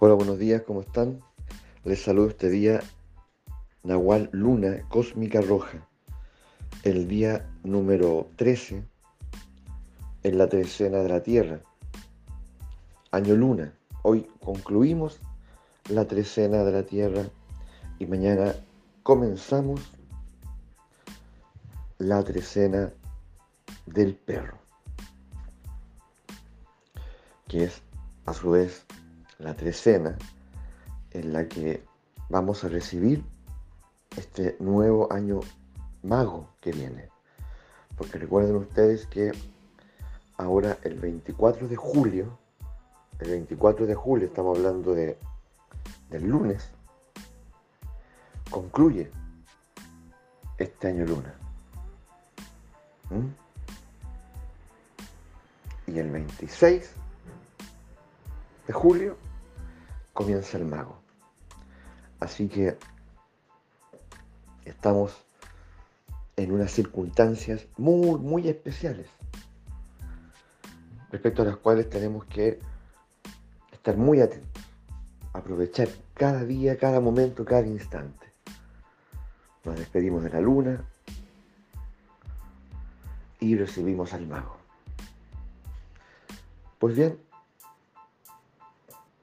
Hola, buenos días, ¿cómo están? Les saludo este día Nahual Luna Cósmica Roja, el día número 13 en la trecena de la Tierra, año Luna. Hoy concluimos la trecena de la Tierra y mañana comenzamos la trecena del perro, que es a su vez la trecena en la que vamos a recibir este nuevo año mago que viene. Porque recuerden ustedes que ahora el 24 de julio, el 24 de julio estamos hablando de, del lunes, concluye este año luna. ¿Mm? Y el 26 de julio comienza el mago. Así que estamos en unas circunstancias muy, muy especiales, respecto a las cuales tenemos que estar muy atentos, aprovechar cada día, cada momento, cada instante. Nos despedimos de la luna y recibimos al mago. Pues bien,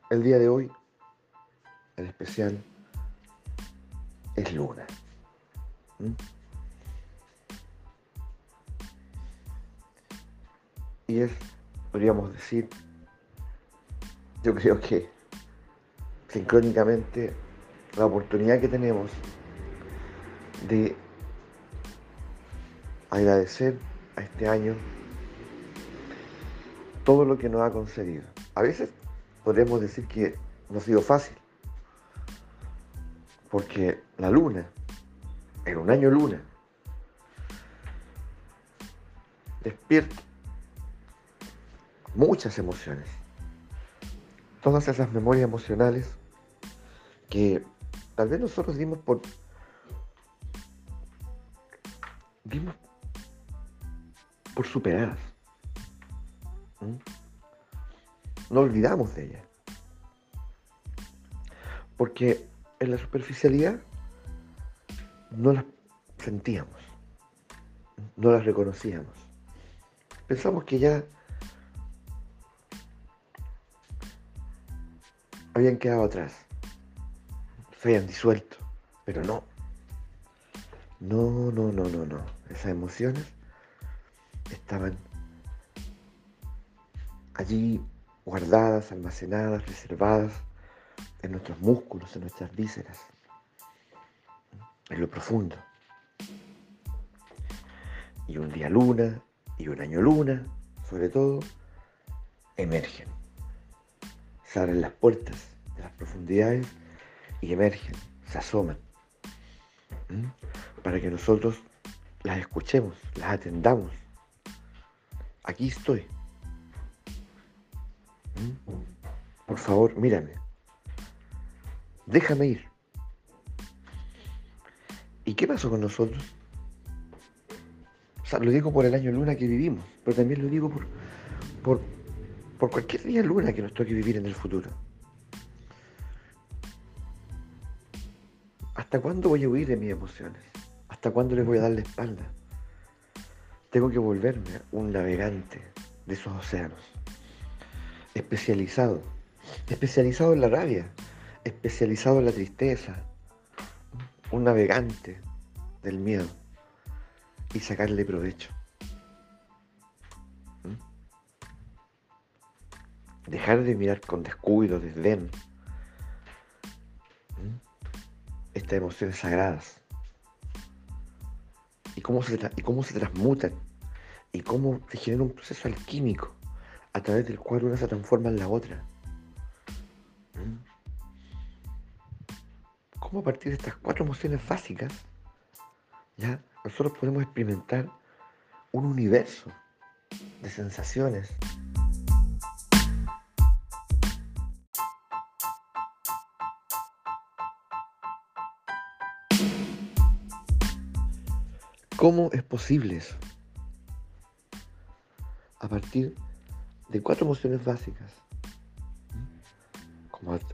el día de hoy, el especial es luna. ¿Mm? Y es, podríamos decir, yo creo que sincrónicamente la oportunidad que tenemos de agradecer a este año todo lo que nos ha concedido. A veces podemos decir que no ha sido fácil. Porque la luna, en un año luna, despierta muchas emociones. Todas esas memorias emocionales que tal vez nosotros dimos por dimos por superadas. No olvidamos de ella. Porque en la superficialidad no las sentíamos, no las reconocíamos. Pensamos que ya habían quedado atrás, se habían disuelto, pero no. No, no, no, no, no. Esas emociones estaban allí guardadas, almacenadas, reservadas en nuestros músculos, en nuestras vísceras, en lo profundo. Y un día luna y un año luna, sobre todo, emergen. Se abren las puertas de las profundidades y emergen, se asoman. Para que nosotros las escuchemos, las atendamos. Aquí estoy. Por favor, mírame. Déjame ir. ¿Y qué pasó con nosotros? O sea, lo digo por el año luna que vivimos, pero también lo digo por, por, por cualquier día luna que nos toque vivir en el futuro. ¿Hasta cuándo voy a huir de mis emociones? ¿Hasta cuándo les voy a dar la espalda? Tengo que volverme un navegante de esos océanos especializado, especializado en la rabia, especializado en la tristeza, un navegante del miedo y sacarle provecho. ¿Mm? Dejar de mirar con descuido, desdén, ¿Mm? estas emociones sagradas y cómo se, cómo se transmutan y cómo se genera un proceso alquímico a través del cual una se transforma en la otra. ¿Cómo a partir de estas cuatro emociones básicas, ya nosotros podemos experimentar un universo de sensaciones? ¿Cómo es posible eso? A partir de cuatro emociones básicas,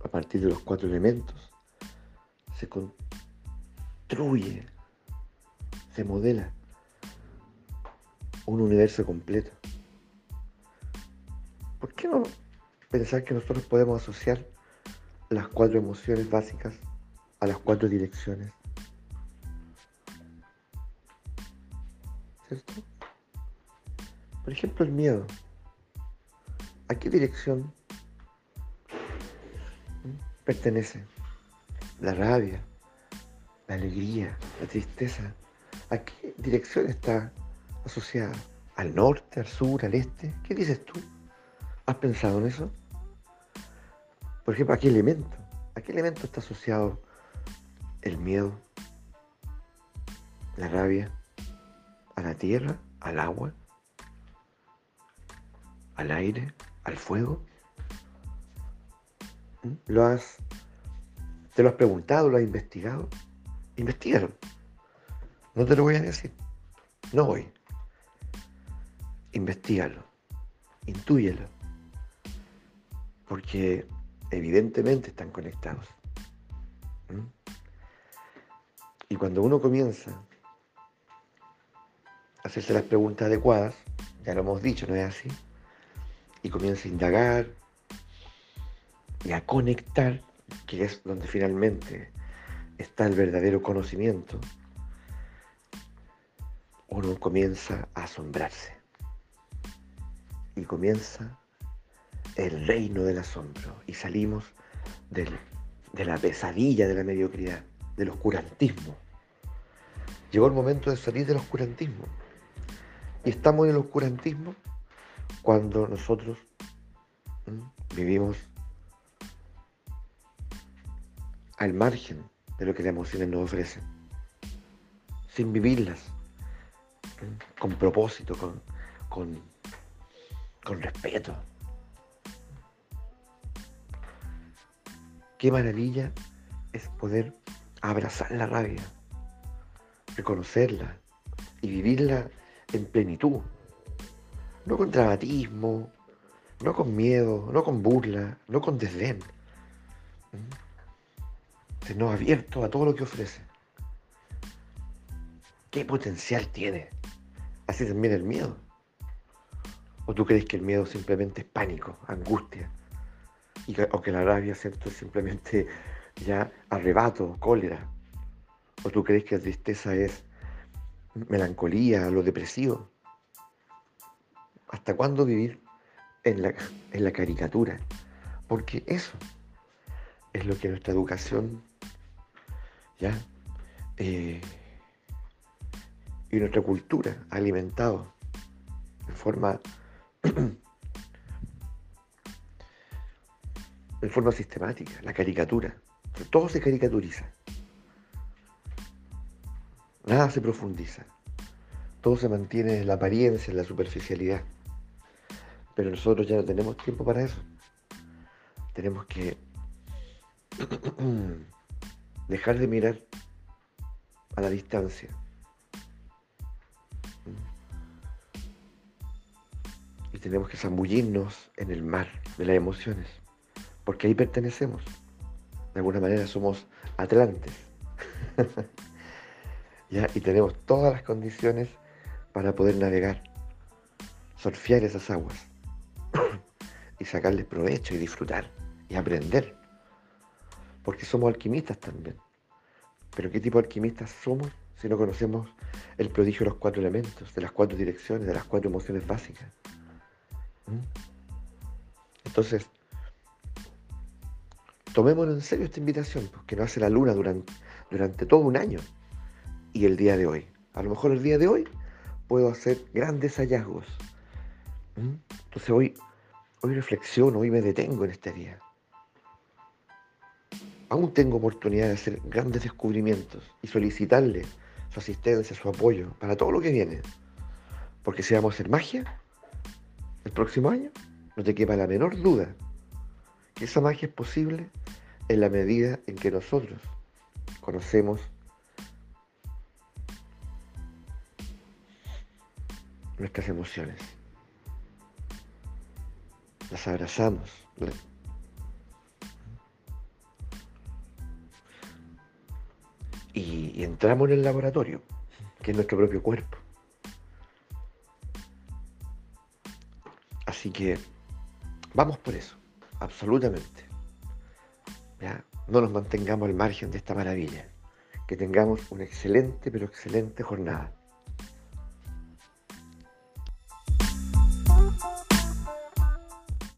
a partir de los cuatro elementos, se construye, se modela un universo completo. ¿Por qué no pensar que nosotros podemos asociar las cuatro emociones básicas a las cuatro direcciones? ¿Cierto? Por ejemplo, el miedo. ¿A qué dirección pertenece? La rabia, la alegría, la tristeza. ¿A qué dirección está asociada? ¿Al norte, al sur, al este? ¿Qué dices tú? ¿Has pensado en eso? Por ejemplo, ¿a qué elemento? ¿A qué elemento está asociado el miedo, la rabia, a la tierra, al agua, al aire, al fuego? ¿Mm? ¿Lo has, ¿Te lo has preguntado, lo has investigado? Investígalo. No te lo voy a decir. No voy. Investígalo. Intúyelo porque evidentemente están conectados. ¿Mm? Y cuando uno comienza a hacerse las preguntas adecuadas, ya lo hemos dicho, ¿no es así? Y comienza a indagar y a conectar, que es donde finalmente está el verdadero conocimiento, uno comienza a asombrarse y comienza el reino del asombro y salimos de la pesadilla de la mediocridad, del oscurantismo. Llegó el momento de salir del oscurantismo. Y estamos en el oscurantismo cuando nosotros vivimos al margen de lo que las emociones nos ofrecen, sin vivirlas, con propósito, con, con, con respeto. Qué maravilla es poder abrazar la rabia, reconocerla y vivirla en plenitud. No con dramatismo, no con miedo, no con burla, no con desdén. ¿Mm? Sino abierto a todo lo que ofrece. ¿Qué potencial tiene? Así también el miedo. ¿O tú crees que el miedo simplemente es pánico, angustia? o que la rabia, ¿cierto? Es simplemente ya arrebato, cólera. ¿O tú crees que la tristeza es melancolía, lo depresivo? ¿Hasta cuándo vivir en la, en la caricatura? Porque eso es lo que nuestra educación eh, y nuestra cultura ha alimentado de forma de forma sistemática, la caricatura. Todo se caricaturiza. Nada se profundiza. Todo se mantiene en la apariencia, en la superficialidad. Pero nosotros ya no tenemos tiempo para eso. Tenemos que dejar de mirar a la distancia. Y tenemos que zambullirnos en el mar de las emociones porque ahí pertenecemos. De alguna manera somos atlantes. ¿Ya? Y tenemos todas las condiciones para poder navegar, surfear esas aguas y sacarles provecho y disfrutar y aprender. Porque somos alquimistas también. Pero ¿qué tipo de alquimistas somos si no conocemos el prodigio de los cuatro elementos, de las cuatro direcciones, de las cuatro emociones básicas? ¿Mm? Entonces, tomémonos en serio esta invitación, porque pues, nos hace la luna durante, durante todo un año y el día de hoy. A lo mejor el día de hoy puedo hacer grandes hallazgos. ¿Mm? Entonces hoy, hoy reflexiono, hoy me detengo en este día. Aún tengo oportunidad de hacer grandes descubrimientos y solicitarle su asistencia, su apoyo para todo lo que viene. Porque si vamos a hacer magia el próximo año, no te quepa la menor duda que esa magia es posible en la medida en que nosotros conocemos nuestras emociones. Las abrazamos. Entramos en el laboratorio, que es nuestro propio cuerpo. Así que vamos por eso, absolutamente. No nos mantengamos al margen de esta maravilla. Que tengamos una excelente, pero excelente jornada.